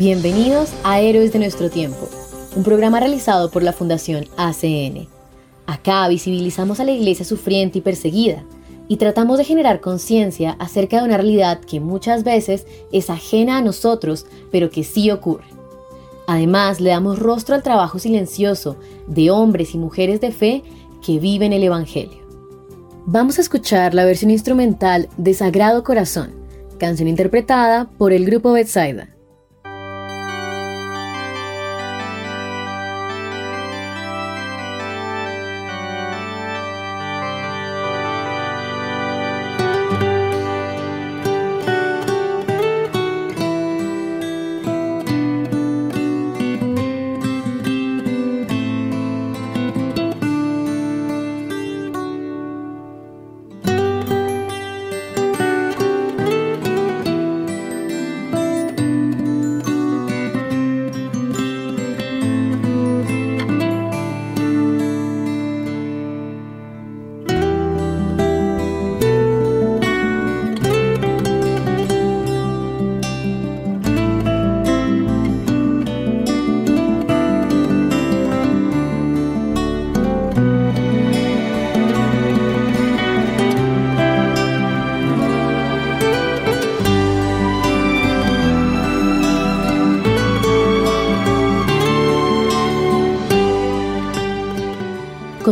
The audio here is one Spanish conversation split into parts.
Bienvenidos a Héroes de nuestro tiempo, un programa realizado por la Fundación ACN. Acá visibilizamos a la iglesia sufriente y perseguida y tratamos de generar conciencia acerca de una realidad que muchas veces es ajena a nosotros, pero que sí ocurre. Además, le damos rostro al trabajo silencioso de hombres y mujeres de fe que viven el Evangelio. Vamos a escuchar la versión instrumental de Sagrado Corazón, canción interpretada por el grupo Bethsaida.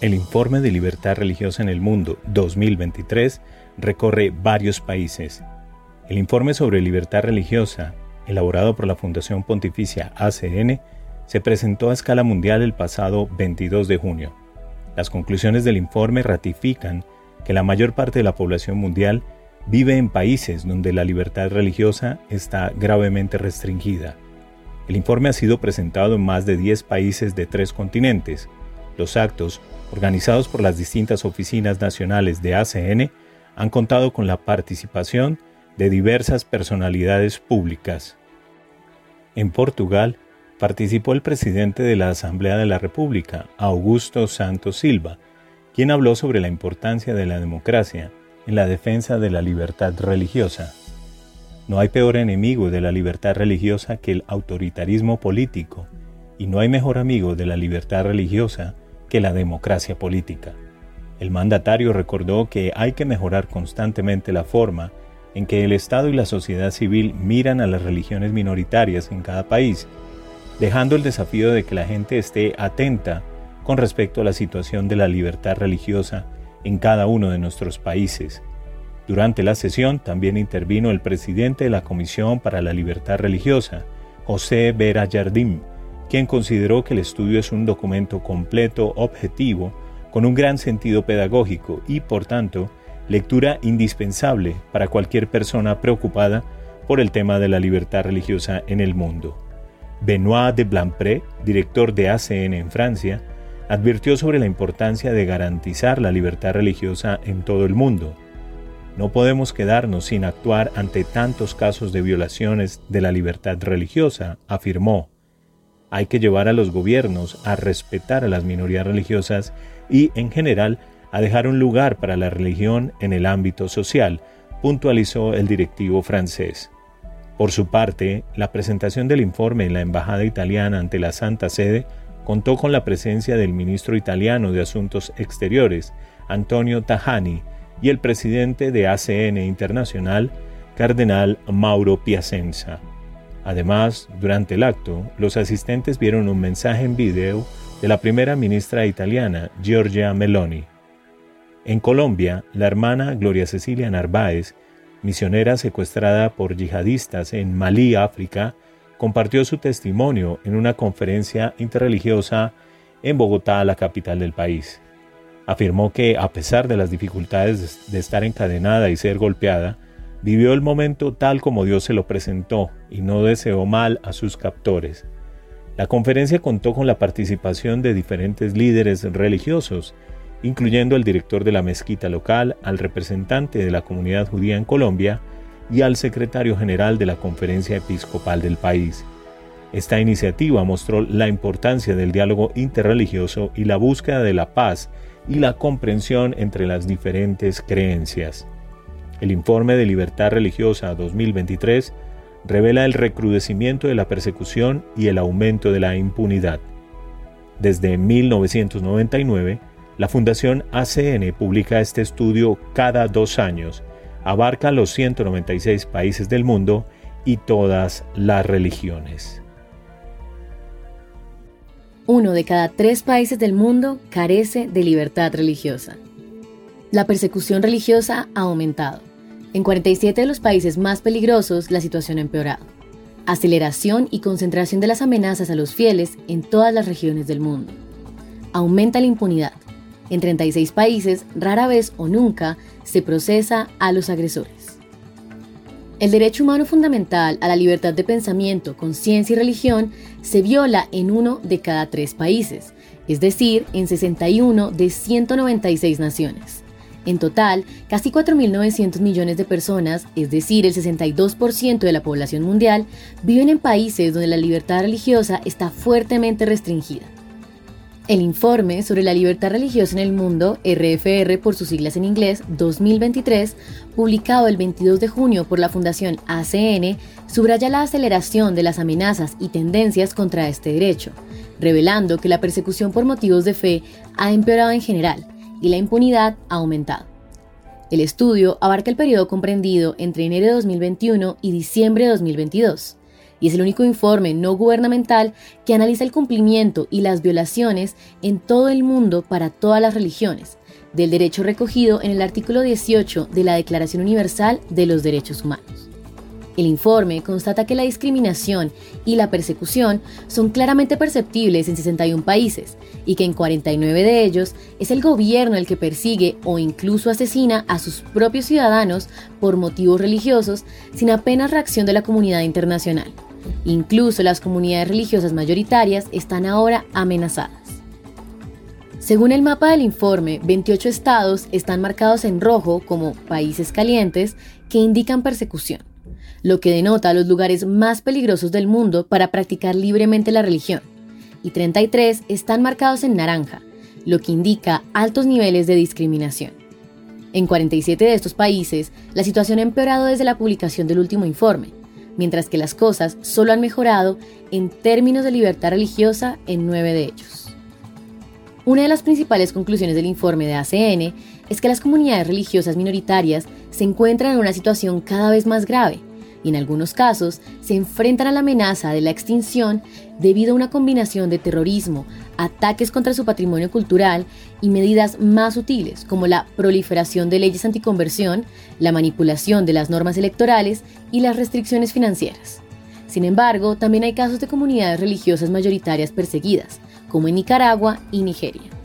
El Informe de Libertad Religiosa en el Mundo 2023 recorre varios países. El informe sobre libertad religiosa, elaborado por la Fundación Pontificia ACN, se presentó a escala mundial el pasado 22 de junio. Las conclusiones del informe ratifican que la mayor parte de la población mundial vive en países donde la libertad religiosa está gravemente restringida. El informe ha sido presentado en más de 10 países de tres continentes. Los actos organizados por las distintas oficinas nacionales de ACN, han contado con la participación de diversas personalidades públicas. En Portugal, participó el presidente de la Asamblea de la República, Augusto Santos Silva, quien habló sobre la importancia de la democracia en la defensa de la libertad religiosa. No hay peor enemigo de la libertad religiosa que el autoritarismo político, y no hay mejor amigo de la libertad religiosa que la democracia política. El mandatario recordó que hay que mejorar constantemente la forma en que el Estado y la sociedad civil miran a las religiones minoritarias en cada país, dejando el desafío de que la gente esté atenta con respecto a la situación de la libertad religiosa en cada uno de nuestros países. Durante la sesión también intervino el presidente de la Comisión para la Libertad Religiosa, José Vera Yardim, quien consideró que el estudio es un documento completo, objetivo, con un gran sentido pedagógico y, por tanto, lectura indispensable para cualquier persona preocupada por el tema de la libertad religiosa en el mundo. Benoit de Blampré, director de ACN en Francia, advirtió sobre la importancia de garantizar la libertad religiosa en todo el mundo. No podemos quedarnos sin actuar ante tantos casos de violaciones de la libertad religiosa, afirmó. Hay que llevar a los gobiernos a respetar a las minorías religiosas y, en general, a dejar un lugar para la religión en el ámbito social, puntualizó el directivo francés. Por su parte, la presentación del informe en la Embajada italiana ante la Santa Sede contó con la presencia del ministro italiano de Asuntos Exteriores, Antonio Tajani, y el presidente de ACN Internacional, Cardenal Mauro Piacenza. Además, durante el acto, los asistentes vieron un mensaje en video de la primera ministra italiana, Giorgia Meloni. En Colombia, la hermana Gloria Cecilia Narváez, misionera secuestrada por yihadistas en Malí, África, compartió su testimonio en una conferencia interreligiosa en Bogotá, la capital del país. Afirmó que, a pesar de las dificultades de estar encadenada y ser golpeada, vivió el momento tal como Dios se lo presentó y no deseó mal a sus captores. La conferencia contó con la participación de diferentes líderes religiosos, incluyendo al director de la mezquita local, al representante de la comunidad judía en Colombia y al secretario general de la conferencia episcopal del país. Esta iniciativa mostró la importancia del diálogo interreligioso y la búsqueda de la paz y la comprensión entre las diferentes creencias. El informe de Libertad Religiosa 2023 revela el recrudecimiento de la persecución y el aumento de la impunidad. Desde 1999, la Fundación ACN publica este estudio cada dos años, abarca los 196 países del mundo y todas las religiones. Uno de cada tres países del mundo carece de libertad religiosa. La persecución religiosa ha aumentado. En 47 de los países más peligrosos, la situación ha empeorado. Aceleración y concentración de las amenazas a los fieles en todas las regiones del mundo. Aumenta la impunidad. En 36 países, rara vez o nunca se procesa a los agresores. El derecho humano fundamental a la libertad de pensamiento, conciencia y religión se viola en uno de cada tres países, es decir, en 61 de 196 naciones. En total, casi 4.900 millones de personas, es decir, el 62% de la población mundial, viven en países donde la libertad religiosa está fuertemente restringida. El informe sobre la libertad religiosa en el mundo, RFR por sus siglas en inglés, 2023, publicado el 22 de junio por la Fundación ACN, subraya la aceleración de las amenazas y tendencias contra este derecho, revelando que la persecución por motivos de fe ha empeorado en general y la impunidad ha aumentado. El estudio abarca el periodo comprendido entre enero de 2021 y diciembre de 2022, y es el único informe no gubernamental que analiza el cumplimiento y las violaciones en todo el mundo para todas las religiones, del derecho recogido en el artículo 18 de la Declaración Universal de los Derechos Humanos. El informe constata que la discriminación y la persecución son claramente perceptibles en 61 países y que en 49 de ellos es el gobierno el que persigue o incluso asesina a sus propios ciudadanos por motivos religiosos sin apenas reacción de la comunidad internacional. Incluso las comunidades religiosas mayoritarias están ahora amenazadas. Según el mapa del informe, 28 estados están marcados en rojo como países calientes que indican persecución lo que denota los lugares más peligrosos del mundo para practicar libremente la religión, y 33 están marcados en naranja, lo que indica altos niveles de discriminación. En 47 de estos países, la situación ha empeorado desde la publicación del último informe, mientras que las cosas solo han mejorado en términos de libertad religiosa en nueve de ellos. Una de las principales conclusiones del informe de ACN es que las comunidades religiosas minoritarias se encuentran en una situación cada vez más grave, y en algunos casos se enfrentan a la amenaza de la extinción debido a una combinación de terrorismo, ataques contra su patrimonio cultural y medidas más sutiles como la proliferación de leyes anticonversión, la manipulación de las normas electorales y las restricciones financieras. Sin embargo, también hay casos de comunidades religiosas mayoritarias perseguidas, como en Nicaragua y Nigeria.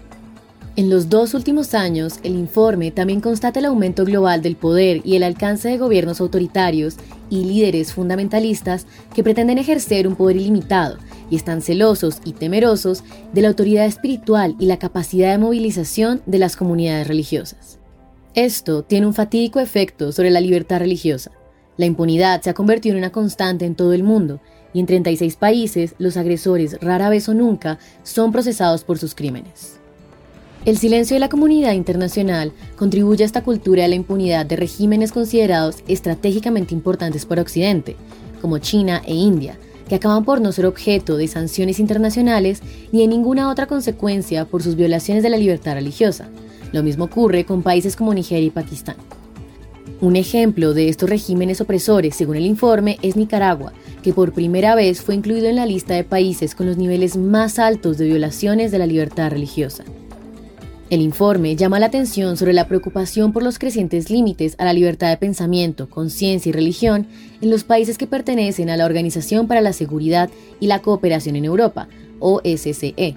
En los dos últimos años, el informe también constata el aumento global del poder y el alcance de gobiernos autoritarios y líderes fundamentalistas que pretenden ejercer un poder ilimitado y están celosos y temerosos de la autoridad espiritual y la capacidad de movilización de las comunidades religiosas. Esto tiene un fatídico efecto sobre la libertad religiosa. La impunidad se ha convertido en una constante en todo el mundo y en 36 países los agresores rara vez o nunca son procesados por sus crímenes. El silencio de la comunidad internacional contribuye a esta cultura de la impunidad de regímenes considerados estratégicamente importantes para Occidente, como China e India, que acaban por no ser objeto de sanciones internacionales ni de ninguna otra consecuencia por sus violaciones de la libertad religiosa. Lo mismo ocurre con países como Nigeria y Pakistán. Un ejemplo de estos regímenes opresores, según el informe, es Nicaragua, que por primera vez fue incluido en la lista de países con los niveles más altos de violaciones de la libertad religiosa. El informe llama la atención sobre la preocupación por los crecientes límites a la libertad de pensamiento, conciencia y religión en los países que pertenecen a la Organización para la Seguridad y la Cooperación en Europa, OSCE.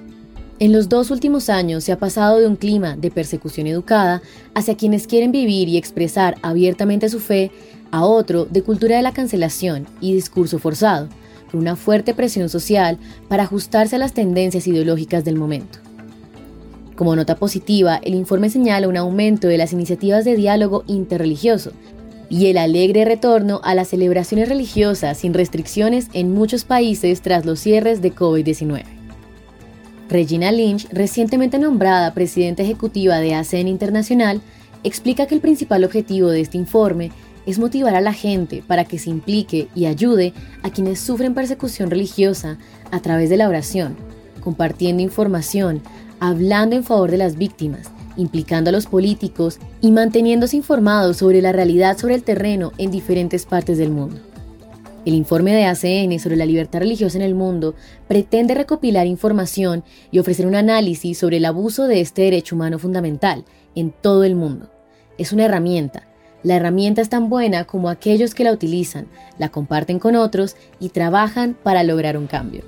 En los dos últimos años se ha pasado de un clima de persecución educada hacia quienes quieren vivir y expresar abiertamente su fe a otro de cultura de la cancelación y discurso forzado, con una fuerte presión social para ajustarse a las tendencias ideológicas del momento. Como nota positiva, el informe señala un aumento de las iniciativas de diálogo interreligioso y el alegre retorno a las celebraciones religiosas sin restricciones en muchos países tras los cierres de COVID-19. Regina Lynch, recientemente nombrada presidenta ejecutiva de ASEAN Internacional, explica que el principal objetivo de este informe es motivar a la gente para que se implique y ayude a quienes sufren persecución religiosa a través de la oración, compartiendo información, hablando en favor de las víctimas, implicando a los políticos y manteniéndose informados sobre la realidad sobre el terreno en diferentes partes del mundo. El informe de ACN sobre la libertad religiosa en el mundo pretende recopilar información y ofrecer un análisis sobre el abuso de este derecho humano fundamental en todo el mundo. Es una herramienta. La herramienta es tan buena como aquellos que la utilizan, la comparten con otros y trabajan para lograr un cambio,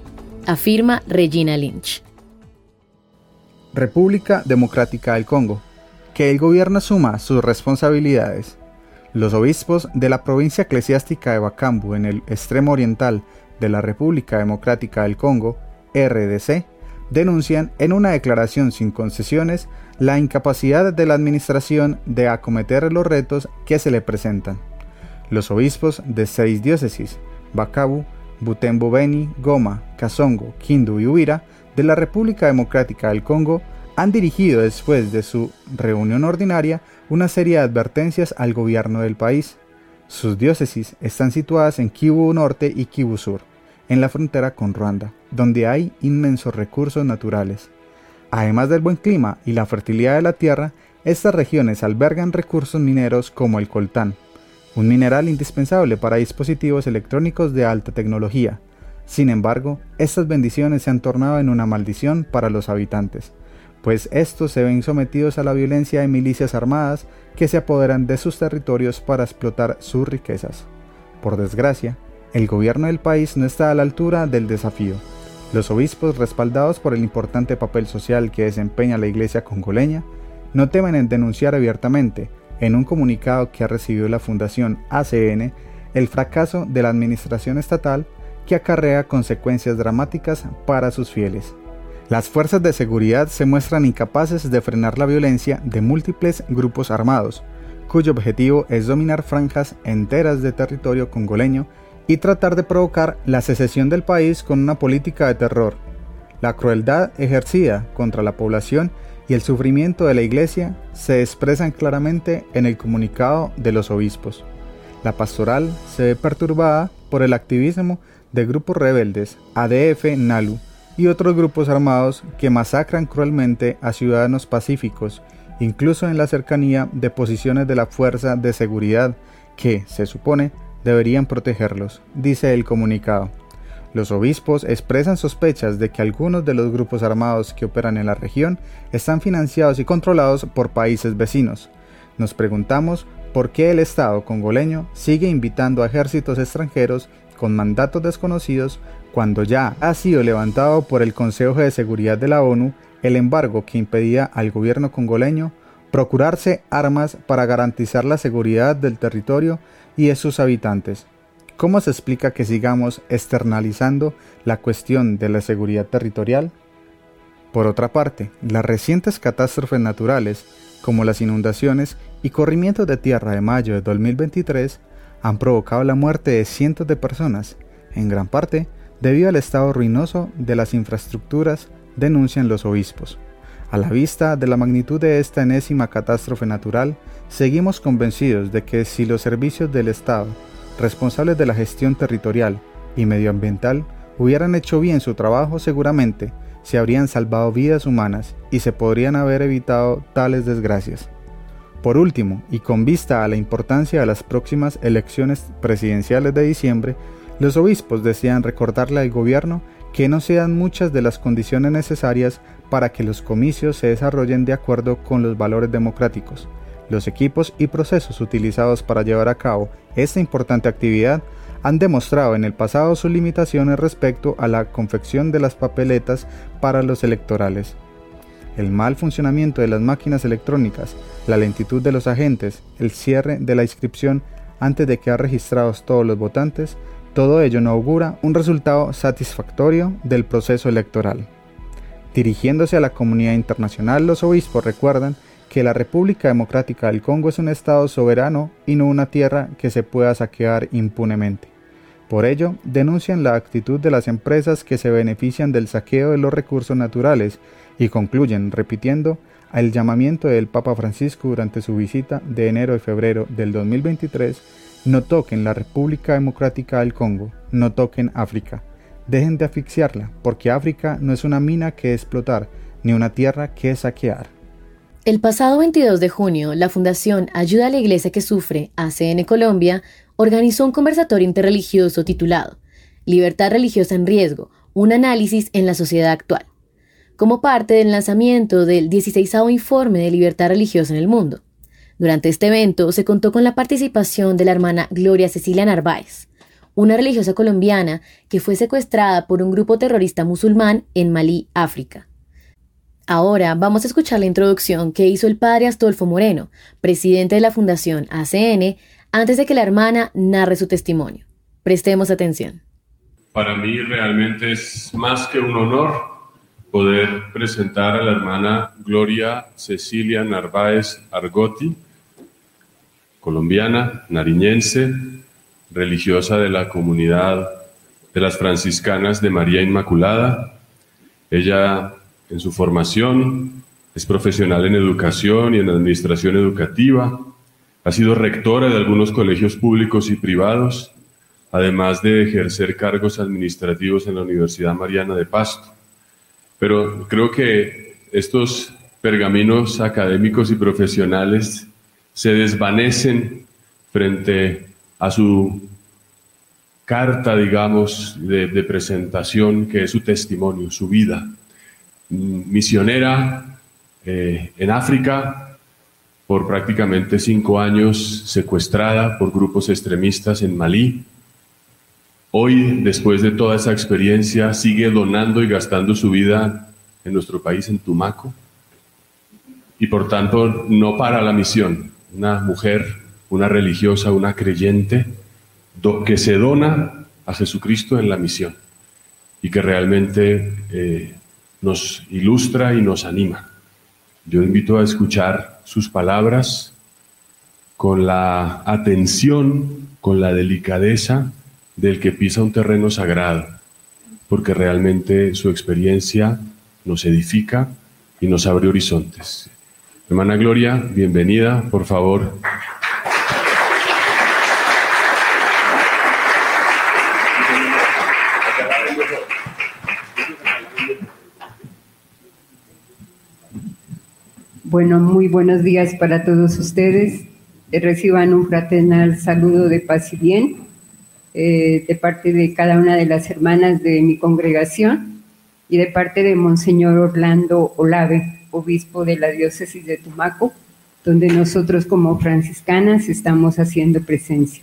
afirma Regina Lynch. República Democrática del Congo. Que el gobierno asuma sus responsabilidades. Los obispos de la provincia eclesiástica de Bakambu en el extremo oriental de la República Democrática del Congo, RDC, denuncian en una declaración sin concesiones la incapacidad de la administración de acometer los retos que se le presentan. Los obispos de seis diócesis, Bakabu, Butembo Beni, Goma, Kasongo, Kindu y Huira, de la República Democrática del Congo han dirigido después de su reunión ordinaria una serie de advertencias al gobierno del país. Sus diócesis están situadas en Kivu Norte y Kivu Sur, en la frontera con Ruanda, donde hay inmensos recursos naturales. Además del buen clima y la fertilidad de la tierra, estas regiones albergan recursos mineros como el coltán, un mineral indispensable para dispositivos electrónicos de alta tecnología, sin embargo, estas bendiciones se han tornado en una maldición para los habitantes, pues estos se ven sometidos a la violencia de milicias armadas que se apoderan de sus territorios para explotar sus riquezas. Por desgracia, el gobierno del país no está a la altura del desafío. Los obispos, respaldados por el importante papel social que desempeña la iglesia congoleña, no temen en denunciar abiertamente, en un comunicado que ha recibido la Fundación ACN, el fracaso de la administración estatal que acarrea consecuencias dramáticas para sus fieles. Las fuerzas de seguridad se muestran incapaces de frenar la violencia de múltiples grupos armados, cuyo objetivo es dominar franjas enteras de territorio congoleño y tratar de provocar la secesión del país con una política de terror. La crueldad ejercida contra la población y el sufrimiento de la Iglesia se expresan claramente en el comunicado de los obispos. La pastoral se ve perturbada por el activismo de grupos rebeldes, ADF NALU y otros grupos armados que masacran cruelmente a ciudadanos pacíficos, incluso en la cercanía de posiciones de la fuerza de seguridad que, se supone, deberían protegerlos, dice el comunicado. Los obispos expresan sospechas de que algunos de los grupos armados que operan en la región están financiados y controlados por países vecinos. Nos preguntamos por qué el Estado congoleño sigue invitando a ejércitos extranjeros con mandatos desconocidos cuando ya ha sido levantado por el Consejo de Seguridad de la ONU el embargo que impedía al gobierno congoleño procurarse armas para garantizar la seguridad del territorio y de sus habitantes. ¿Cómo se explica que sigamos externalizando la cuestión de la seguridad territorial? Por otra parte, las recientes catástrofes naturales, como las inundaciones y corrimientos de tierra de mayo de 2023, han provocado la muerte de cientos de personas, en gran parte debido al estado ruinoso de las infraestructuras, denuncian los obispos. A la vista de la magnitud de esta enésima catástrofe natural, seguimos convencidos de que si los servicios del Estado, responsables de la gestión territorial, y medioambiental hubieran hecho bien su trabajo seguramente se habrían salvado vidas humanas y se podrían haber evitado tales desgracias. Por último, y con vista a la importancia de las próximas elecciones presidenciales de diciembre, los obispos desean recordarle al gobierno que no sean muchas de las condiciones necesarias para que los comicios se desarrollen de acuerdo con los valores democráticos. Los equipos y procesos utilizados para llevar a cabo esta importante actividad han demostrado en el pasado sus limitaciones respecto a la confección de las papeletas para los electorales. El mal funcionamiento de las máquinas electrónicas, la lentitud de los agentes, el cierre de la inscripción antes de quedar registrados todos los votantes, todo ello no augura un resultado satisfactorio del proceso electoral. Dirigiéndose a la comunidad internacional, los obispos recuerdan que la República Democrática del Congo es un Estado soberano y no una tierra que se pueda saquear impunemente. Por ello, denuncian la actitud de las empresas que se benefician del saqueo de los recursos naturales y concluyen repitiendo el llamamiento del Papa Francisco durante su visita de enero y febrero del 2023, no toquen la República Democrática del Congo, no toquen África, dejen de asfixiarla, porque África no es una mina que explotar, ni una tierra que saquear. El pasado 22 de junio, la Fundación Ayuda a la Iglesia que Sufre, ACN Colombia, organizó un conversatorio interreligioso titulado Libertad religiosa en riesgo, un análisis en la sociedad actual, como parte del lanzamiento del 16 informe de libertad religiosa en el mundo. Durante este evento se contó con la participación de la hermana Gloria Cecilia Narváez, una religiosa colombiana que fue secuestrada por un grupo terrorista musulmán en Malí, África. Ahora vamos a escuchar la introducción que hizo el padre Astolfo Moreno, presidente de la Fundación ACN, antes de que la hermana narre su testimonio. Prestemos atención. Para mí realmente es más que un honor poder presentar a la hermana Gloria Cecilia Narváez Argotti, colombiana, nariñense, religiosa de la comunidad de las franciscanas de María Inmaculada. Ella en su formación es profesional en educación y en administración educativa, ha sido rectora de algunos colegios públicos y privados, además de ejercer cargos administrativos en la Universidad Mariana de Pasto. Pero creo que estos pergaminos académicos y profesionales se desvanecen frente a su carta, digamos, de, presentación, que es su testimonio, su vida. Misionera eh, en África, por prácticamente cinco años secuestrada por grupos extremistas en Malí. Hoy, después de toda esa experiencia, sigue donando y gastando su vida en nuestro país, en Tumaco, y por tanto no para la misión. Una mujer, una religiosa, una creyente, que se dona a Jesucristo en la misión y que realmente eh, nos ilustra y nos anima. Yo invito a escuchar sus palabras con la atención, con la delicadeza del que pisa un terreno sagrado, porque realmente su experiencia nos edifica y nos abre horizontes. Hermana Gloria, bienvenida, por favor. Bueno, muy buenos días para todos ustedes. Reciban un fraternal saludo de paz y bien eh, de parte de cada una de las hermanas de mi congregación y de parte de Monseñor Orlando Olave, obispo de la diócesis de Tumaco, donde nosotros como franciscanas estamos haciendo presencia.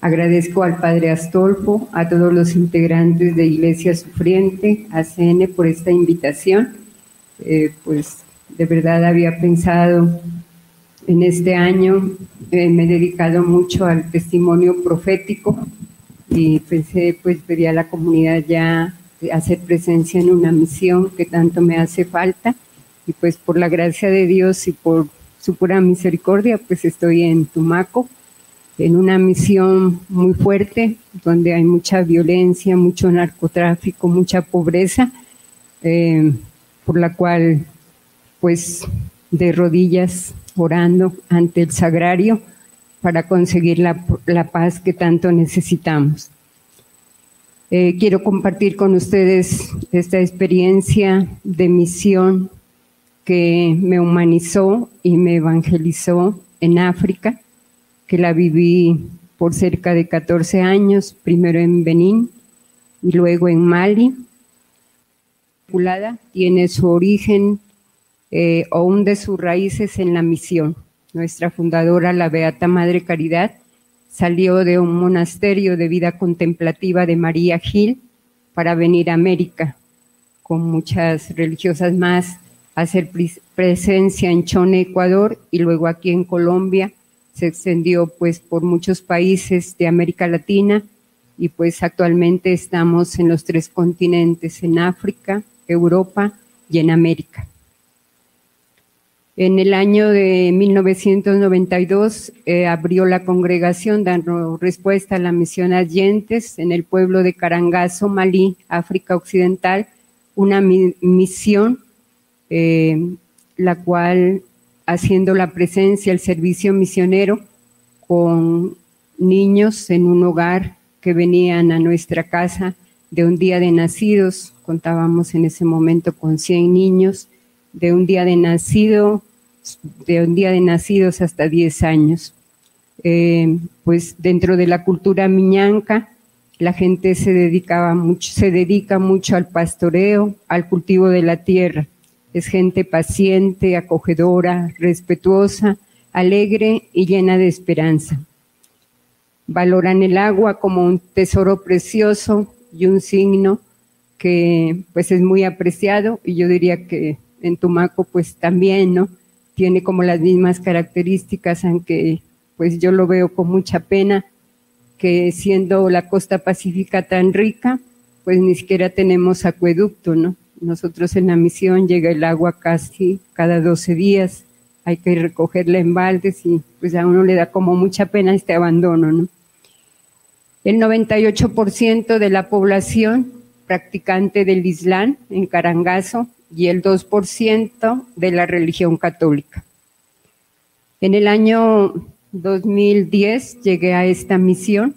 Agradezco al Padre Astolfo, a todos los integrantes de Iglesia Sufriente, a CN por esta invitación. Eh, pues de verdad había pensado en este año, eh, me he dedicado mucho al testimonio profético y pensé, pues pedí a la comunidad ya hacer presencia en una misión que tanto me hace falta. Y pues por la gracia de Dios y por su pura misericordia, pues estoy en Tumaco, en una misión muy fuerte, donde hay mucha violencia, mucho narcotráfico, mucha pobreza, eh, por la cual pues de rodillas orando ante el sagrario para conseguir la, paz que tanto necesitamos. Eh, quiero compartir con ustedes esta experiencia de misión que me humanizó y me evangelizó en África, que la viví por cerca de 14 años, primero en Benín y luego en Mali. Tiene su origen eh, o hunde sus raíces en la misión. Nuestra fundadora, la Beata Madre Caridad, salió de un monasterio de vida contemplativa de María Gil para venir a América con muchas religiosas más hacer presencia en Chone, Ecuador, y luego aquí en Colombia. Se extendió pues por muchos países de América Latina y pues actualmente estamos en los tres continentes, en África, Europa y en América. En el año de 1992 eh, abrió la congregación dando respuesta a la misión Allentes en el pueblo de Carangazo, Malí, África Occidental, una misión eh, la cual haciendo la presencia, el servicio misionero con niños en un hogar que venían a nuestra casa de un día de nacidos, contábamos en ese momento con 100 niños, de un día de nacido, de un día de nacidos hasta 10 años. Eh, pues dentro de la cultura miñanca, la gente se dedicaba mucho, se dedica mucho al pastoreo, al cultivo de la tierra es gente paciente, acogedora, respetuosa, alegre y llena de esperanza. Valoran el agua como un tesoro precioso y un signo que pues es muy apreciado y yo diría que en Tumaco pues también, ¿no? Tiene como las mismas características, aunque pues yo lo veo con mucha pena que siendo la costa pacífica tan rica, pues ni siquiera tenemos acueducto, ¿no? Nosotros en la misión llega el agua casi cada 12 días, hay que recogerla en baldes y pues a uno le da como mucha pena este abandono, ¿no? El 98% de la población practicante del Islam en Carangazo y el 2% de la religión católica. En el año 2010 llegué a esta misión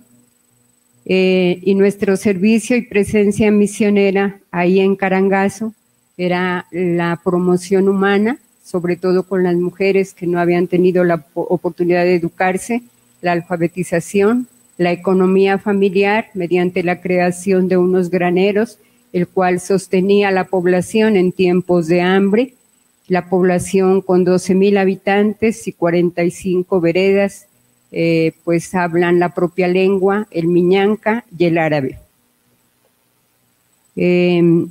eh, y nuestro servicio y presencia misionera ahí en Carangazo era la promoción humana, sobre todo con las mujeres que no habían tenido la oportunidad de educarse, la alfabetización, la economía familiar mediante la creación de unos graneros, el cual sostenía la población en tiempos de hambre, la población con 12 mil habitantes y 45 veredas eh, pues hablan la propia lengua, el miñanca y el árabe. Em,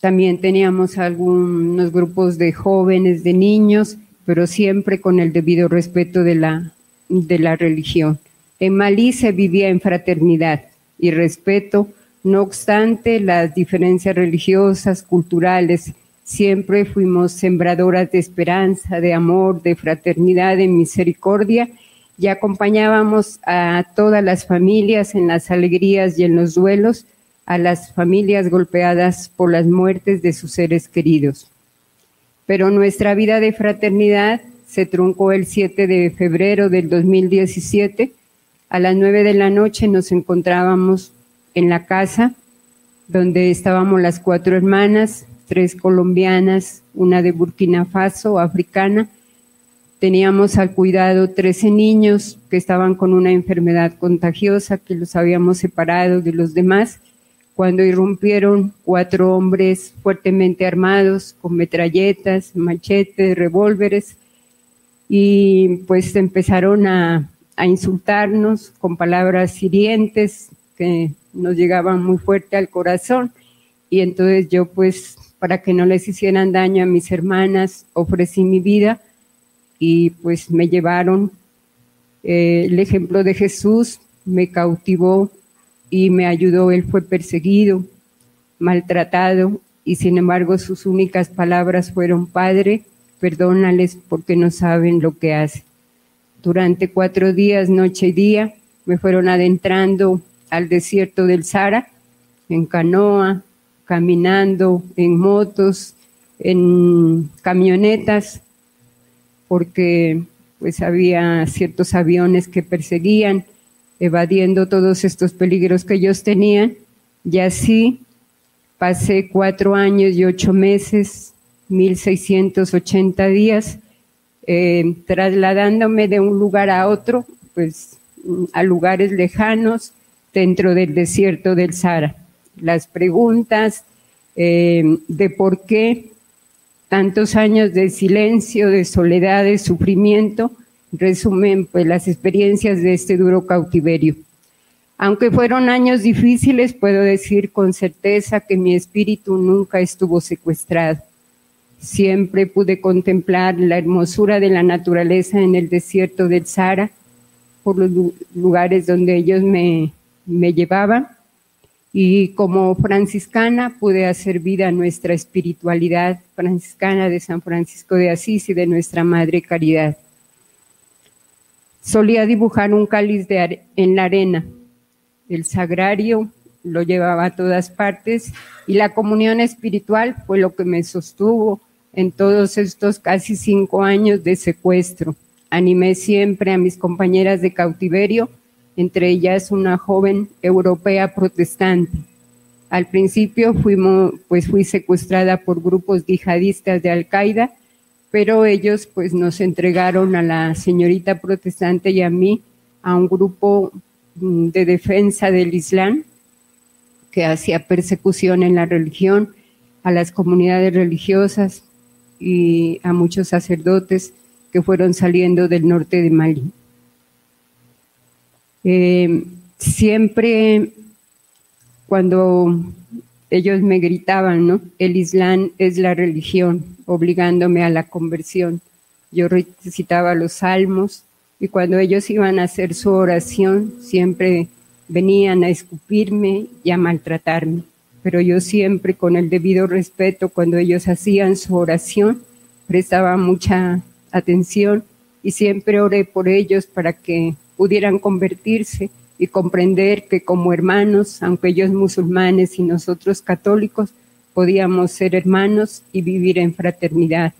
también teníamos algunos grupos de jóvenes, de niños, pero siempre con el debido respeto de la, de la religión. En Malí se vivía en fraternidad y respeto, no obstante las diferencias religiosas, culturales, siempre fuimos sembradoras de esperanza, de amor, de fraternidad, de misericordia y acompañábamos a todas las familias en las alegrías y en los duelos, a las familias golpeadas por las muertes de sus seres queridos. Pero nuestra vida de fraternidad se truncó el 7 de febrero del 2017. A las 9 de la noche nos encontrábamos en la casa donde estábamos las cuatro hermanas, tres colombianas, una de Burkina Faso, africana, Teníamos al cuidado 13 niños que estaban con una enfermedad contagiosa, que los habíamos separado de los demás, cuando irrumpieron cuatro hombres fuertemente armados con metralletas, machetes, revólveres, y pues empezaron a, a insultarnos con palabras hirientes que nos llegaban muy fuerte al corazón. Y entonces yo pues, para que no les hicieran daño a mis hermanas, ofrecí mi vida y pues me llevaron. Eh, el ejemplo de Jesús me cautivó y me ayudó. Él fue perseguido, maltratado y sin embargo sus únicas palabras fueron, Padre, perdónales porque no saben lo que hacen. Durante cuatro días, noche y día, me fueron adentrando al desierto del Sahara, en canoa, caminando, en motos, en camionetas, porque pues había ciertos aviones que perseguían, evadiendo todos estos peligros que ellos tenían, Y así pasé cuatro años y ocho meses, 1680 días, eh, trasladándome de un lugar a otro, pues a lugares lejanos dentro del desierto del Sahara. Las preguntas eh, de por qué tantos años de silencio, de soledad, de sufrimiento, resumen pues las experiencias de este duro cautiverio. Aunque fueron años difíciles, puedo decir con certeza que mi espíritu nunca estuvo secuestrado. Siempre pude contemplar la hermosura de la naturaleza en el desierto del Sahara, por los lugares donde ellos me, me llevaban. Y como franciscana pude hacer vida nuestra espiritualidad franciscana de San Francisco de Asís y de nuestra Madre Caridad. Solía dibujar un cáliz de en la arena. El sagrario lo llevaba a todas partes y la comunión espiritual fue lo que me sostuvo en todos estos casi cinco años de secuestro. Animé siempre a mis compañeras de cautiverio, entre ellas una joven europea protestante. Al principio fuimos, pues fui secuestrada por grupos yihadistas de Al-Qaeda pero ellos pues nos entregaron a la señorita protestante y a mí a un grupo mm, de defensa del Islam que hacía persecución en la religión, a las comunidades religiosas y a muchos sacerdotes que fueron saliendo del norte de Mali. Eh, siempre cuando ellos me gritaban. El Islam es la religión, obligándome a la conversión. Yo recitaba los salmos y cuando ellos iban a hacer su oración, siempre venían a escupirme y a maltratarme. Pero yo siempre, con el debido respeto, cuando ellos hacían su oración, prestaba mucha atención y siempre oré por ellos para que pudieran convertirse y comprender que como hermanos, aunque ellos musulmanes y nosotros católicos, podíamos ser hermanos y vivir en fraternidad.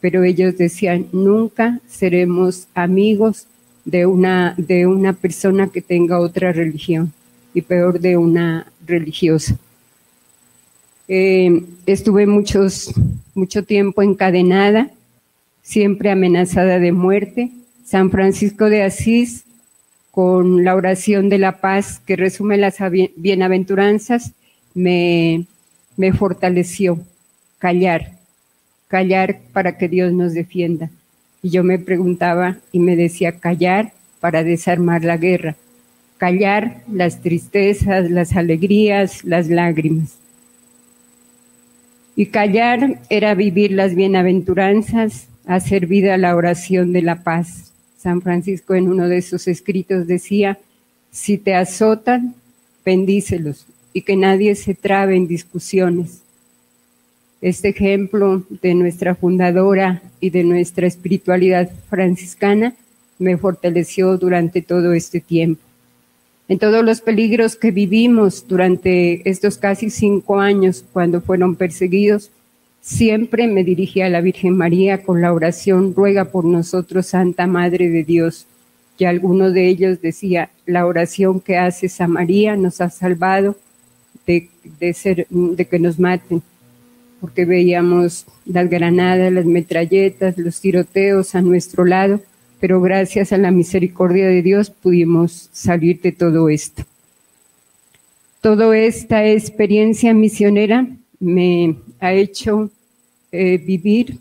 Pero ellos decían, nunca seremos amigos de una, de una persona que tenga otra religión y peor de una religiosa. Eh, estuve muchos, mucho tiempo encadenada, siempre amenazada de muerte. San Francisco de Asís con la oración de la paz que resume las bienaventuranzas, me, me fortaleció callar, callar para que Dios nos defienda. Y yo me preguntaba y me decía callar para desarmar la guerra, callar las tristezas, las alegrías, las lágrimas. Y callar era vivir las bienaventuranzas, hacer vida la oración de la paz. San Francisco en uno de sus escritos decía, si te azotan, bendícelos y que nadie se trabe en discusiones. Este ejemplo de nuestra fundadora y de nuestra espiritualidad franciscana me fortaleció durante todo este tiempo. En todos los peligros que vivimos durante estos casi cinco años cuando fueron perseguidos, Siempre me dirigí a la Virgen María con la oración, ruega por nosotros, Santa Madre de Dios. Y alguno de ellos decía, la oración que haces a María nos ha salvado de, ser, de que nos maten, porque veíamos las granadas, las metralletas, los tiroteos a nuestro lado, pero gracias a la misericordia de Dios pudimos salir de todo esto. Toda esta experiencia misionera me ha hecho eh, vivir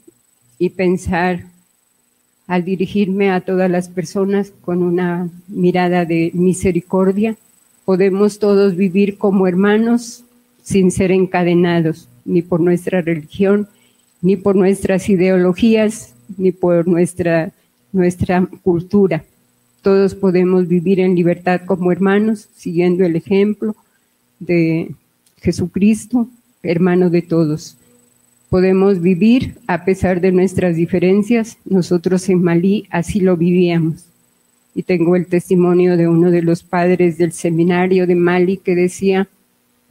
y pensar al dirigirme a todas las personas con una mirada de misericordia. Podemos todos vivir como hermanos sin ser encadenados, ni por nuestra religión, ni por nuestras ideologías, ni por nuestra, nuestra cultura. Todos podemos vivir en libertad como hermanos, siguiendo el ejemplo de Jesucristo, hermano de todos. Podemos vivir a pesar de nuestras diferencias. Nosotros en Malí así lo vivíamos. Y tengo el testimonio de uno de los padres del seminario de Mali que decía,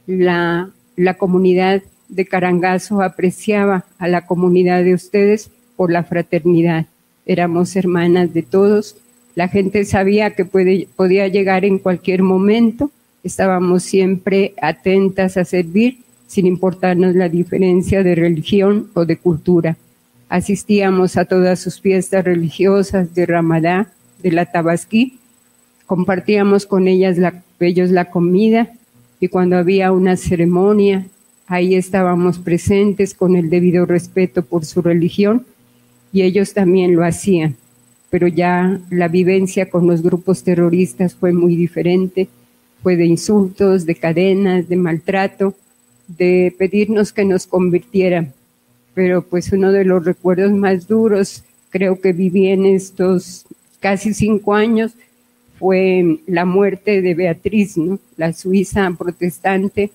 la, la comunidad de Carangazo apreciaba a la comunidad de ustedes por la fraternidad. Éramos hermanas de todos. La gente sabía que puede, podía llegar en cualquier momento Estábamos siempre atentas a servir sin importarnos la diferencia de religión o de cultura. Asistíamos a todas sus fiestas religiosas de Ramadá, de la Tabasquí, compartíamos con ellos la comida y cuando había una ceremonia, ahí estábamos presentes con el debido respeto por su religión y ellos también lo hacían. Pero ya la vivencia con los grupos terroristas fue muy diferente, fue de insultos, de cadenas, de maltrato, de pedirnos que nos convirtieran pero pues uno de los recuerdos más duros creo que viví en estos casi cinco años fue la muerte de Beatriz, ¿no? la suiza protestante,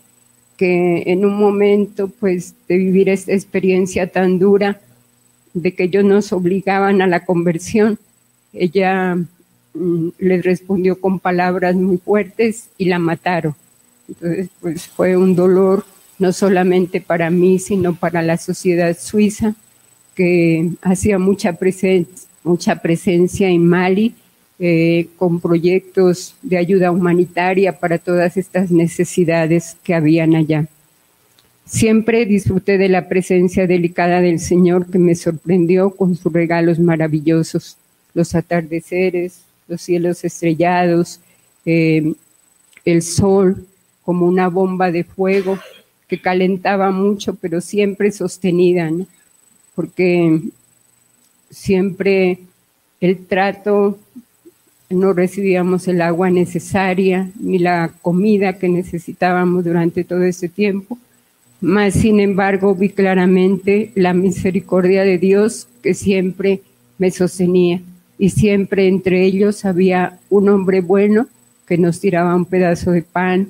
que en un momento pues de vivir esta experiencia tan dura, de que ellos nos obligaban a la conversión, ella mm, les respondió con palabras muy fuertes y la mataron. Entonces pues fue un dolor no solamente para mí, sino para la sociedad suiza, que hacía mucha, presencia en Mali, eh, con proyectos de ayuda humanitaria para todas estas necesidades que habían allá. Siempre disfruté de la presencia delicada del Señor que me sorprendió con sus regalos maravillosos, los atardeceres, los cielos estrellados, eh, el sol como una bomba de fuego que calentaba mucho, pero siempre sostenida, porque siempre el trato, no recibíamos el agua necesaria ni la comida que necesitábamos durante todo ese tiempo. Más sin embargo, vi claramente la misericordia de Dios que siempre me sostenía y siempre entre ellos había un hombre bueno que nos tiraba un pedazo de pan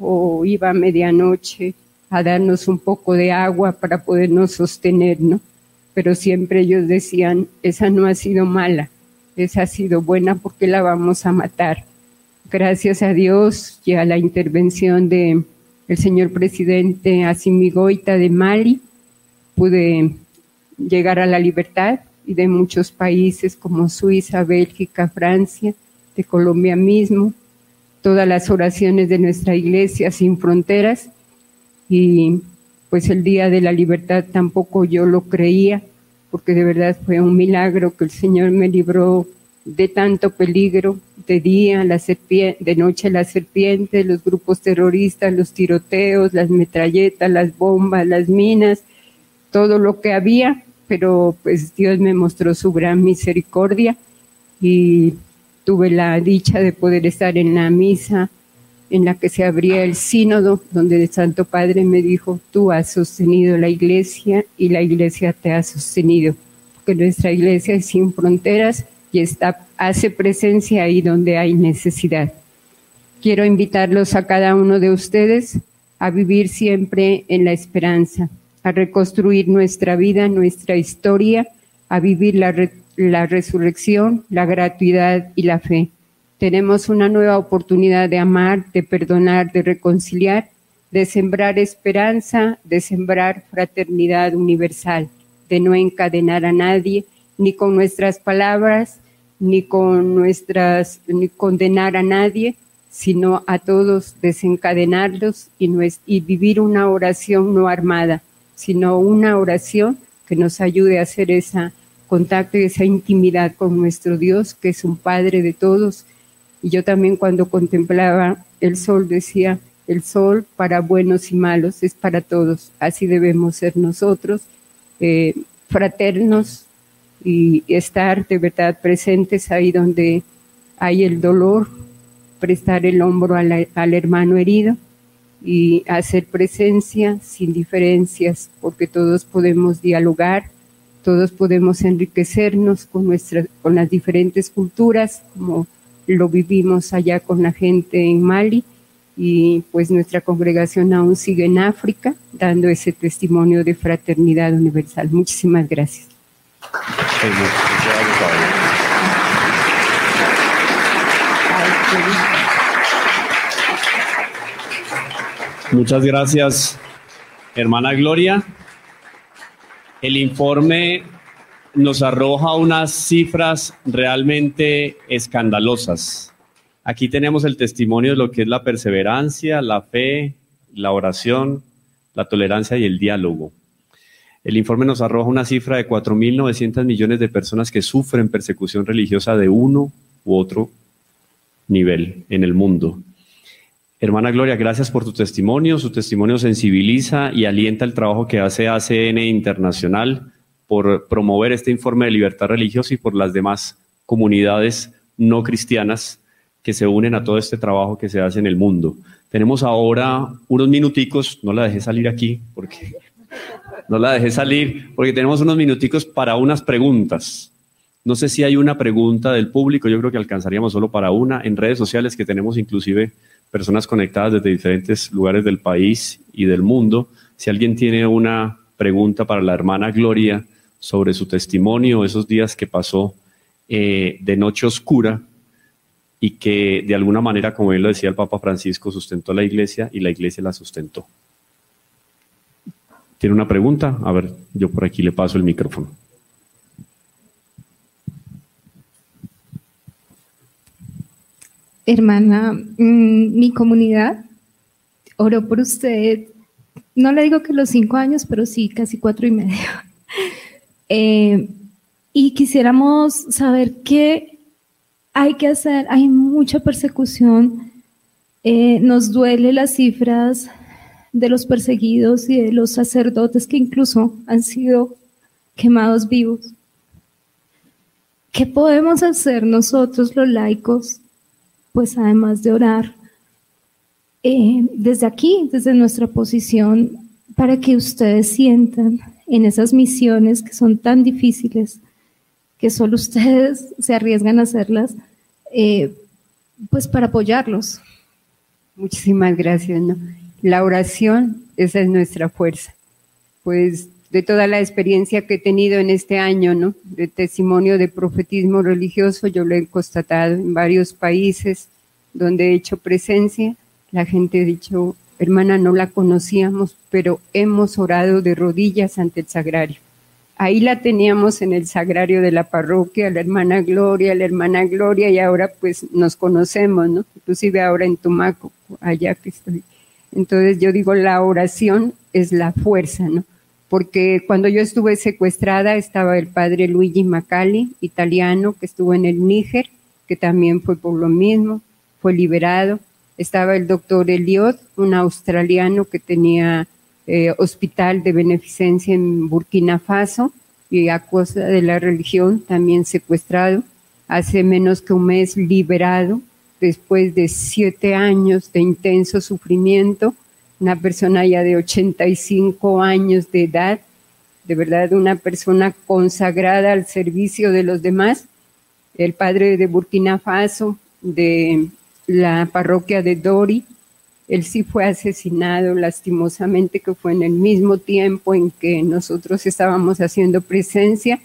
o iba a medianoche a darnos un poco de agua para podernos sostener, ¿no? Pero siempre ellos decían, esa no ha sido mala, esa ha sido buena porque la vamos a matar. Gracias a Dios y a la intervención de el señor presidente Asimigoita de Mali, pude llegar a la libertad y de muchos países como Suiza, Bélgica, Francia, de Colombia mismo, todas las oraciones de nuestra iglesia sin fronteras y pues el día de la libertad tampoco yo lo creía, porque de verdad fue un milagro que el Señor me libró de tanto peligro, de día, la de noche la serpiente, los grupos terroristas, los tiroteos, las metralletas, las bombas, las minas, todo lo que había, pero pues Dios me mostró su gran misericordia y tuve la dicha de poder estar en la misa en la que se abría el sínodo, donde el Santo Padre me dijo, tú has sostenido la iglesia y la iglesia te ha sostenido, porque nuestra iglesia es sin fronteras y está, hace presencia ahí donde hay necesidad. Quiero invitarlos a cada uno de ustedes a vivir siempre en la esperanza, a reconstruir nuestra vida, nuestra historia, a vivir la, la resurrección, la gratuidad y la fe tenemos una nueva oportunidad de amar, de perdonar, de reconciliar, de sembrar esperanza, de sembrar fraternidad universal, de no encadenar a nadie, ni con nuestras palabras, ni con nuestras, ni condenar a nadie, sino a todos desencadenarlos y, y vivir una oración no armada, sino una oración que nos ayude a hacer ese contacto y esa intimidad con nuestro Dios, que es un Padre de todos y yo también cuando contemplaba el sol decía, el sol para buenos y malos es para todos, así debemos ser nosotros, eh, fraternos y estar de verdad presentes ahí donde hay el dolor, prestar el hombro al hermano herido y hacer presencia sin diferencias, porque todos podemos dialogar, todos podemos enriquecernos con, nuestras, con las diferentes culturas, como lo vivimos allá con la gente en Mali y pues nuestra congregación aún sigue en África dando ese testimonio de fraternidad universal. Muchísimas gracias. Muchas gracias, hermana Gloria. El informe nos arroja unas cifras realmente escandalosas. Aquí tenemos el testimonio de lo que es la perseverancia, la fe, la oración, la tolerancia y el diálogo. El informe nos arroja una cifra de 4.900 millones de personas que sufren persecución religiosa de uno u otro nivel en el mundo. Hermana Gloria, gracias por tu testimonio. Su testimonio sensibiliza y alienta el trabajo que hace ACN Internacional por promover este informe de libertad religiosa y por las demás comunidades no cristianas que se unen a todo este trabajo que se hace en el mundo. Tenemos ahora unos minuticos, no la dejé salir aquí porque no la dejé salir porque tenemos unos minuticos para unas preguntas. No sé si hay una pregunta del público, yo creo que alcanzaríamos solo para una en redes sociales que tenemos inclusive personas conectadas desde diferentes lugares del país y del mundo. Si alguien tiene una pregunta para la hermana Gloria sobre su testimonio, esos días que pasó eh, de noche oscura y que de alguna manera, como bien lo decía el Papa Francisco, sustentó la iglesia y la iglesia la sustentó. ¿Tiene una pregunta? A ver, yo por aquí le paso el micrófono. hermana, mm, mi comunidad oró por usted, no le digo que los cinco años, pero sí casi cuatro y medio. Eh, y quisiéramos saber qué hay que hacer. Hay mucha persecución. Eh, nos duele las cifras de los perseguidos y de los sacerdotes que incluso han sido quemados vivos. ¿Qué podemos hacer nosotros los laicos pues además de orar, eh, desde aquí, desde nuestra posición, para que ustedes sientan en esas misiones que son tan difíciles, que solo ustedes se arriesgan a hacerlas, eh, pues para apoyarlos. Muchísimas gracias. La oración, esa es nuestra fuerza. Pues de toda la experiencia que he tenido en este año, ¿no? De testimonio de profetismo religioso, yo lo he constatado en varios países donde he hecho presencia. La gente ha dicho, hermana, no la conocíamos, pero hemos orado de rodillas ante el sagrario. Ahí la teníamos en el sagrario de la parroquia, la hermana Gloria, la hermana Gloria, y ahora pues nos conocemos, ¿no? Inclusive ahora en Tumaco, allá que estoy. Entonces yo digo, la oración es la fuerza, ¿no? porque cuando yo estuve secuestrada estaba el padre Luigi Macali, italiano, que estuvo en el Níger, que también fue por lo mismo, fue liberado. Estaba el doctor Eliot, un australiano que tenía eh, hospital de beneficencia en Burkina Faso y a causa de la religión también secuestrado. Hace menos que un mes liberado después de siete años de intenso sufrimiento una persona ya de 85 años de edad, de verdad una persona consagrada al servicio de los demás, el padre de Burkina Faso, de la parroquia de Dori, él sí fue asesinado lastimosamente, que fue en el mismo tiempo en que nosotros estábamos haciendo presencia,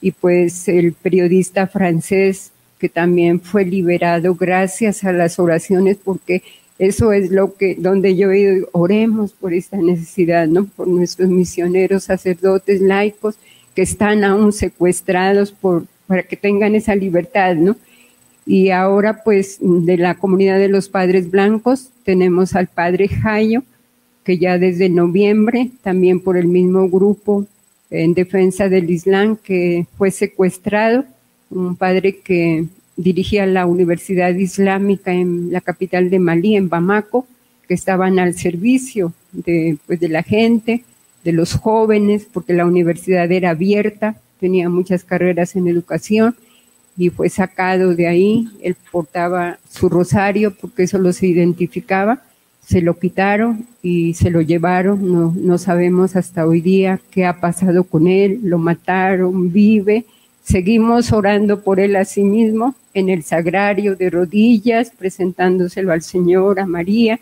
y pues el periodista francés que también fue liberado gracias a las oraciones, porque eso es lo que, donde yo he ido, oremos por esta necesidad, ¿no? Por nuestros misioneros, sacerdotes, laicos, que están aún secuestrados por, para que tengan esa libertad, ¿no? Y ahora, pues, de la comunidad de los padres blancos, tenemos al padre Jayo, que ya desde noviembre, también por el mismo grupo en defensa del Islam, que fue secuestrado, un padre que dirigía la Universidad Islámica en la capital de Malí, en Bamako, que estaban al servicio de, pues, de la gente, de los jóvenes, porque la universidad era abierta, tenía muchas carreras en educación y fue sacado de ahí. Él portaba su rosario porque eso lo se identificaba. Se lo quitaron y se lo llevaron. No, no sabemos hasta hoy día qué ha pasado con él. Lo mataron, vive Seguimos orando por él a sí mismo en el sagrario de rodillas, presentándoselo al Señor, a María,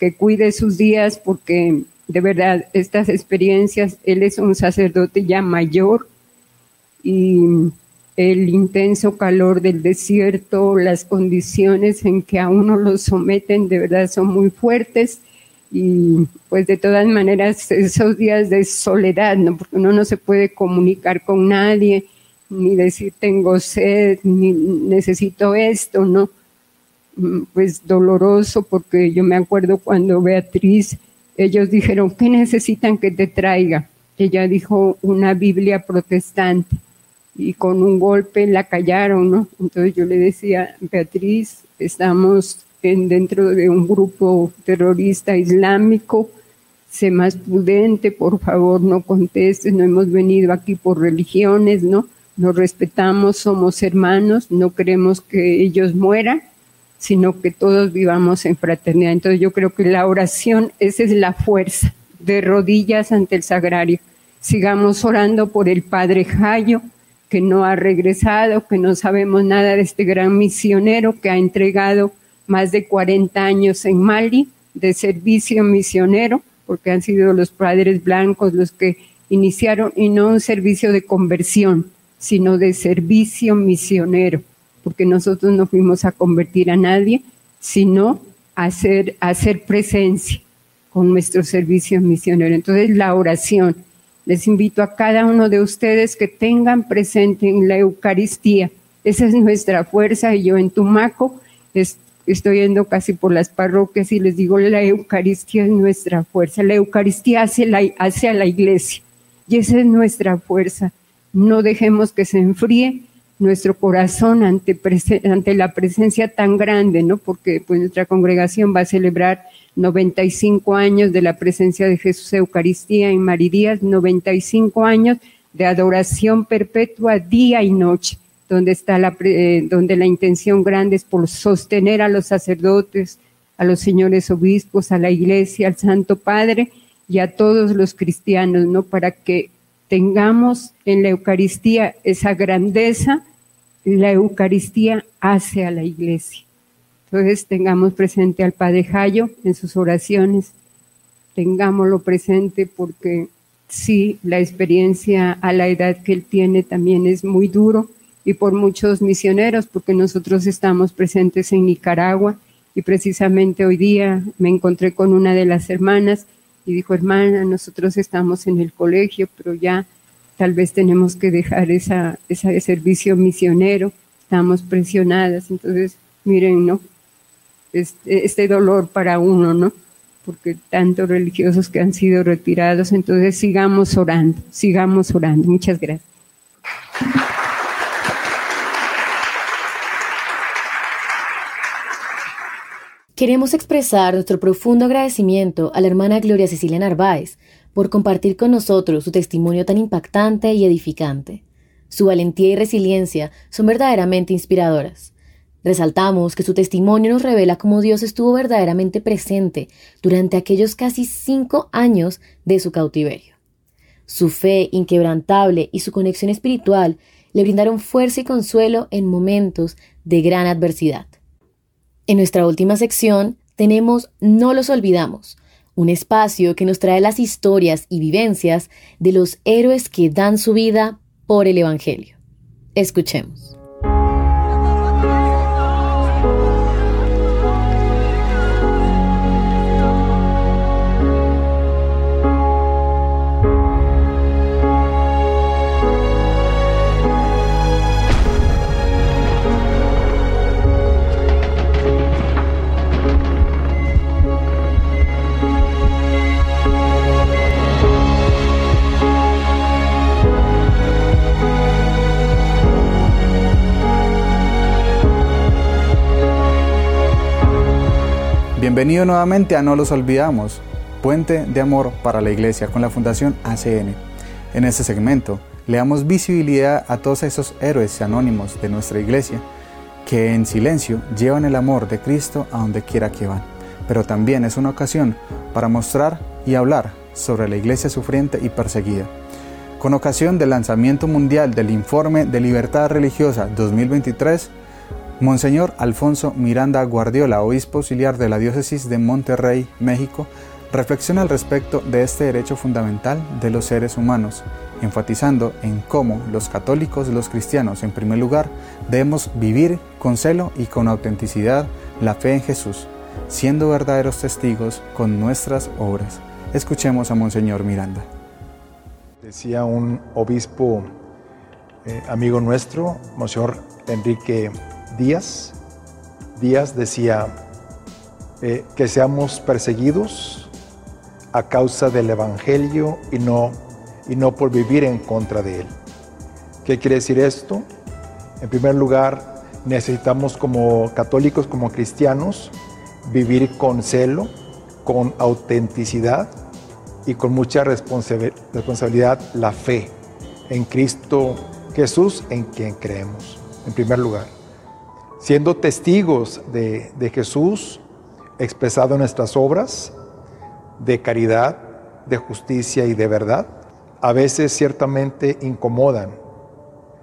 que cuide sus días porque de verdad estas experiencias, él es un sacerdote ya mayor y el intenso calor del desierto, las condiciones en que a uno lo someten de verdad son muy fuertes y pues de todas maneras esos días de soledad, ¿no? porque uno no se puede comunicar con nadie, ni decir tengo sed, ni necesito esto, no. mm, pues doloroso porque yo me acuerdo cuando Beatriz, ellos dijeron, ¿qué necesitan que te traiga? Ella dijo una Biblia protestante y con un golpe la callaron, ¿no? Entonces yo le decía, Beatriz, estamos en, dentro de un grupo terrorista islámico, sé más prudente, por favor, no contestes, no hemos venido aquí por religiones, ¿no? Nos respetamos, somos hermanos, no queremos que ellos mueran, sino que todos vivamos en fraternidad. Entonces yo creo que la oración, esa es la fuerza, de rodillas ante el sagrario. Sigamos orando por el Padre Jayo, que no ha regresado, que no sabemos nada de este gran misionero que ha entregado más de 40 años en Mali de servicio misionero, porque han sido los padres blancos los que iniciaron, y no un servicio de conversión, sino de servicio misionero, porque nosotros no fuimos a convertir a nadie, sino a hacer, a hacer presencia con nuestro servicio misionero. Entonces la oración, les invito a cada uno de ustedes que tengan presente en la Eucaristía. Esa es nuestra fuerza y yo en Tumaco estoy yendo casi por las parroquias y les digo, la Eucaristía es nuestra fuerza. La Eucaristía hace, la, la iglesia y esa es nuestra fuerza. No dejemos que se enfríe nuestro corazón ante, ante la presencia tan grande, ¿no? Porque pues nuestra congregación va a celebrar 95 años de la presencia de Jesús Eucaristía en Maridías, 95 años de adoración perpetua día y noche, donde está la, eh, donde la intención grande es por sostener a los sacerdotes, a los señores obispos, a la iglesia, al Santo Padre y a todos los cristianos, ¿no? Para que tengamos en la Eucaristía esa grandeza, la Eucaristía hace a la iglesia. Entonces tengamos presente al Padre Jayo en sus oraciones, tengámoslo presente porque sí, la experiencia a la edad que él tiene también es muy duro y por muchos misioneros, porque nosotros estamos presentes en Nicaragua y precisamente hoy día me encontré con una de las hermanas y dijo, hermana, nosotros estamos en el colegio, pero ya tal vez tenemos que dejar esa, ese servicio misionero, estamos presionadas, entonces miren, ¿no? este, este dolor para uno, ¿no? Porque tantos religiosos que han sido retirados, entonces sigamos orando, sigamos orando. Muchas gracias. Queremos expresar nuestro profundo agradecimiento a la hermana Gloria Cecilia Narváez por compartir con nosotros su testimonio tan impactante y edificante. Su valentía y resiliencia son verdaderamente inspiradoras. Resaltamos que su testimonio nos revela cómo Dios estuvo verdaderamente presente durante aquellos casi cinco años de su cautiverio. Su fe inquebrantable y su conexión espiritual le brindaron fuerza y consuelo en momentos de gran adversidad. En nuestra última sección tenemos No los olvidamos, un espacio que nos trae las historias y vivencias de los héroes que dan su vida por el Evangelio. Escuchemos. Bienvenido nuevamente a No los olvidamos, puente de amor para la iglesia con la Fundación ACN. En este segmento le damos visibilidad a todos esos héroes anónimos de nuestra iglesia que en silencio llevan el amor de Cristo a donde quiera que van. Pero también es una ocasión para mostrar y hablar sobre la iglesia sufriente y perseguida. Con ocasión del lanzamiento mundial del Informe de Libertad Religiosa 2023, Monseñor Alfonso Miranda Guardiola, obispo auxiliar de la diócesis de Monterrey, México, reflexiona al respecto de este derecho fundamental de los seres humanos, enfatizando en cómo los católicos, los cristianos en primer lugar, debemos vivir con celo y con autenticidad la fe en Jesús, siendo verdaderos testigos con nuestras obras. Escuchemos a Monseñor Miranda. Decía un obispo eh, amigo nuestro, Monseñor Enrique días, días decía eh, que seamos perseguidos a causa del Evangelio y no, y no por vivir en contra de él. ¿Qué quiere decir esto? En primer lugar, necesitamos como católicos, como cristianos, vivir con celo, con autenticidad y con mucha responsabilidad la fe en Cristo Jesús en quien creemos, en primer lugar. Siendo testigos de, de Jesús expresado en nuestras obras de caridad, de justicia y de verdad, a veces ciertamente incomodan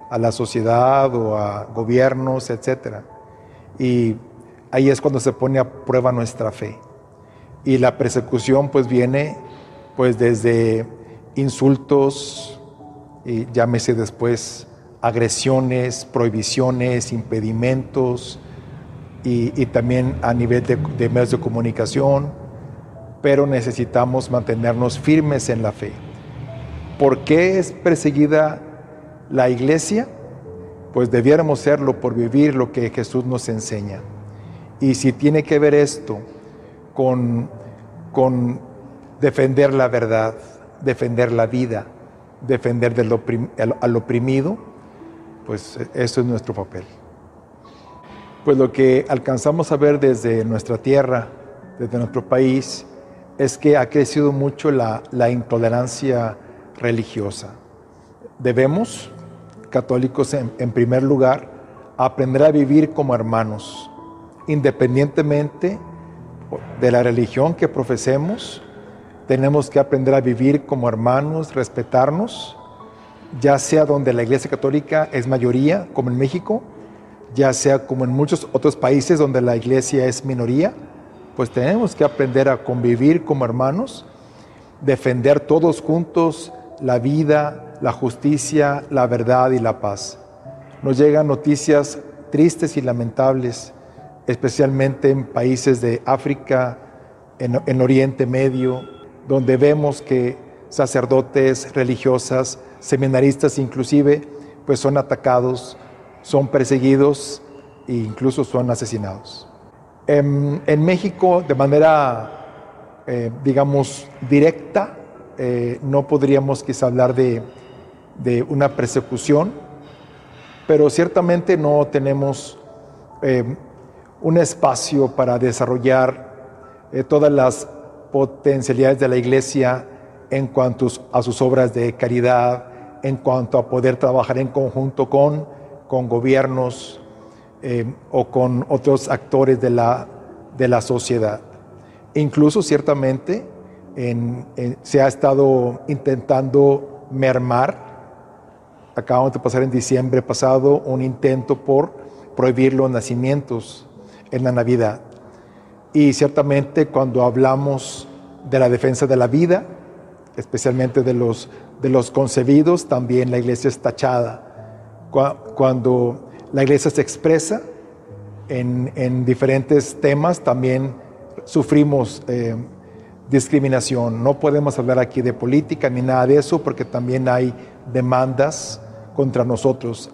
a la sociedad o a gobiernos, etc. Y ahí es cuando se pone a prueba nuestra fe. Y la persecución pues viene pues desde insultos, y llámese después agresiones, prohibiciones, impedimentos y, también a nivel de, medios de comunicación, pero necesitamos mantenernos firmes en la fe. ¿Por qué es perseguida la iglesia? Pues debiéramos serlo por vivir lo que Jesús nos enseña. Y si tiene que ver esto con, con defender la verdad, defender la vida, defender al oprimido, pues eso es nuestro papel. Pues lo que alcanzamos a ver desde nuestra tierra, desde nuestro país, es que ha crecido mucho la, intolerancia religiosa. Debemos, católicos en, primer lugar, aprender a vivir como hermanos, independientemente de la religión que profesemos, tenemos que aprender a vivir como hermanos, respetarnos, ya sea donde la Iglesia Católica es mayoría, como en México, ya sea como en muchos otros países donde la Iglesia es minoría, pues tenemos que aprender a convivir como hermanos, defender todos juntos la vida, la justicia, la verdad y la paz. Nos llegan noticias tristes y lamentables, especialmente en países de África, en, en Oriente Medio, donde vemos que sacerdotes, religiosas, seminaristas inclusive, pues son atacados, son perseguidos e incluso son asesinados. En, México, de manera, eh, digamos, directa, eh, no podríamos quizá hablar de, una persecución, pero ciertamente no tenemos eh, un espacio para desarrollar todas las potencialidades de la iglesia en cuanto a sus obras de caridad, en cuanto a poder trabajar en conjunto con, con gobiernos eh, o con otros actores de la, de la sociedad. Incluso ciertamente se ha estado intentando mermar, acabamos de pasar en diciembre pasado un intento por prohibir los nacimientos en la Navidad. Y ciertamente cuando hablamos de la defensa de la vida, especialmente de los, de los concebidos, también la iglesia es tachada. Cuando la iglesia se expresa en, diferentes temas, también sufrimos eh, discriminación. No podemos hablar aquí de política ni nada de eso porque también hay demandas contra nosotros.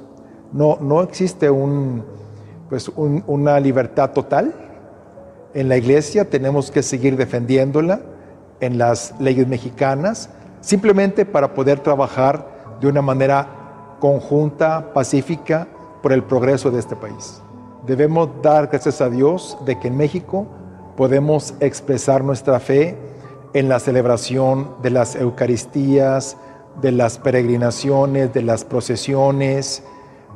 No, no existe un, pues una libertad total en la iglesia, tenemos que seguir defendiéndola en las leyes mexicanas, simplemente para poder trabajar de una manera conjunta, pacífica, por el progreso de este país. Debemos dar gracias a Dios de que en México podemos expresar nuestra fe en la celebración de las Eucaristías, de las peregrinaciones, de las procesiones,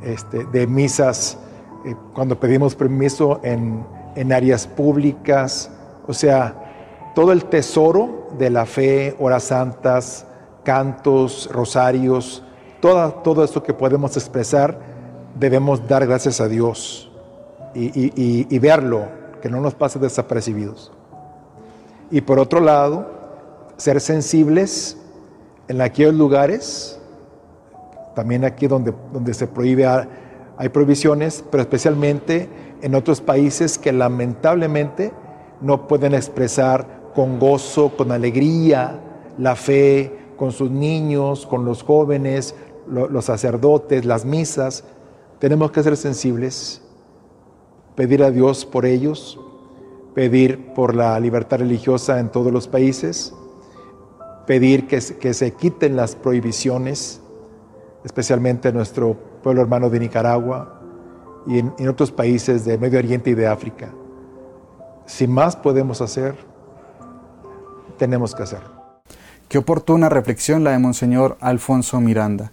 este, de misas, eh, cuando pedimos permiso en en áreas públicas, o sea, todo el tesoro de la fe, horas santas, cantos, rosarios, todo, todo esto que podemos expresar, debemos dar gracias a Dios y, verlo, que no nos pase desapercibidos. Y por otro lado, ser sensibles en aquellos lugares, también aquí donde, donde se prohíbe, hay prohibiciones, pero especialmente en otros países que lamentablemente no pueden expresar con gozo, con alegría, la fe con sus niños, con los jóvenes, los sacerdotes, las misas. Tenemos que ser sensibles pedir a Dios por ellos, pedir por la libertad religiosa en todos los países, pedir que, se quiten las prohibiciones, especialmente en nuestro pueblo hermano de Nicaragua y en, en otros países de Medio Oriente y de África. Si más podemos hacer, tenemos que hacer. Qué oportuna reflexión la de Monseñor Alfonso Miranda,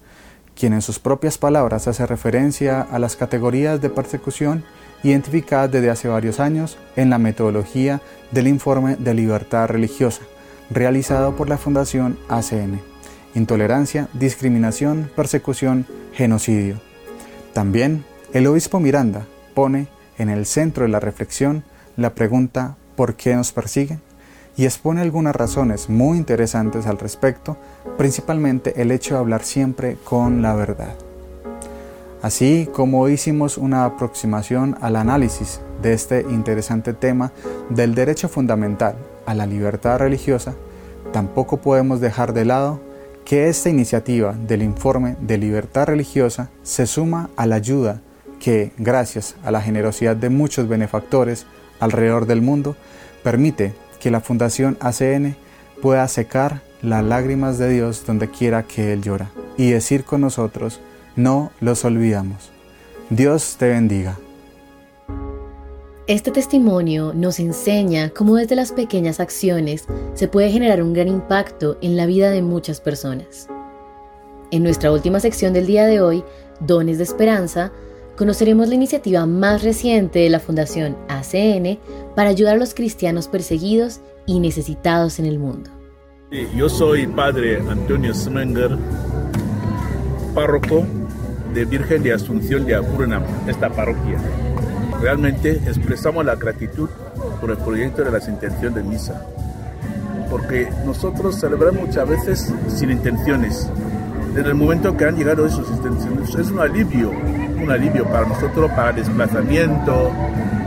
quien en sus propias palabras hace referencia a las categorías de persecución identificadas desde hace varios años en la metodología del informe de libertad religiosa, realizado por la Fundación ACN. Intolerancia, discriminación, persecución, genocidio. También el obispo Miranda pone en el centro de la reflexión la pregunta ¿por qué nos persiguen? Y expone algunas razones muy interesantes al respecto, principalmente el hecho de hablar siempre con la verdad. Así como hicimos una aproximación al análisis de este interesante tema del derecho fundamental a la libertad religiosa, tampoco podemos dejar de lado que esta iniciativa del informe de libertad religiosa se suma a la ayuda que, gracias a la generosidad de muchos benefactores alrededor del mundo, permite que la Fundación ACN pueda secar las lágrimas de Dios donde quiera que Él llora y decir con nosotros, no los olvidamos. Dios te bendiga. Este testimonio nos enseña cómo desde las pequeñas acciones se puede generar un gran impacto en la vida de muchas personas. En nuestra última sección del día de hoy, Dones de Esperanza, conoceremos la iniciativa más reciente de la Fundación ACN para ayudar a los cristianos perseguidos y necesitados en el mundo. Yo soy padre Antonio Smenger, párroco de Virgen de Asunción de Apurenam, esta parroquia. Realmente expresamos la gratitud por el proyecto de las intenciones de misa, porque nosotros celebramos muchas veces sin intenciones. Desde el momento que han llegado esas intenciones, es un alivio, un alivio para nosotros, para desplazamiento,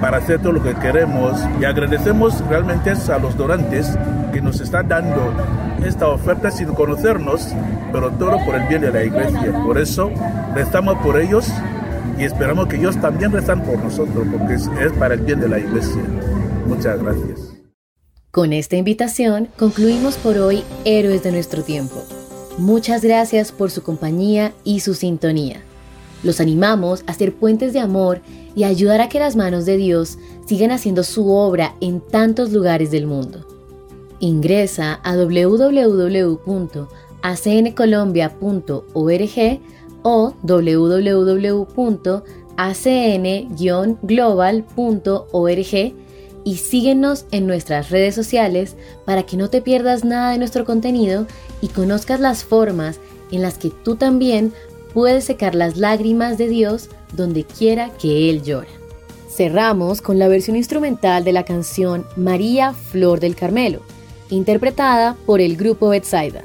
para hacer todo lo que queremos. Y agradecemos realmente a los donantes que nos están dando esta oferta sin conocernos, pero todo por el bien de la iglesia. Por eso rezamos por ellos y esperamos que ellos también rezan por nosotros, porque es, es para el bien de la iglesia. Muchas gracias. Con esta invitación concluimos por hoy Héroes de nuestro tiempo. Muchas gracias por su compañía y su sintonía. Los animamos a ser puentes de amor y a ayudar a que las manos de Dios sigan haciendo su obra en tantos lugares del mundo. Ingresa a www.acncolombia.org o www.acn-global.org y síguenos en nuestras redes sociales para que no te pierdas nada de nuestro contenido y conozcas las formas en las que tú también puedes secar las lágrimas de Dios donde quiera que Él llora. Cerramos con la versión instrumental de la canción María Flor del Carmelo, interpretada por el grupo Betsaida.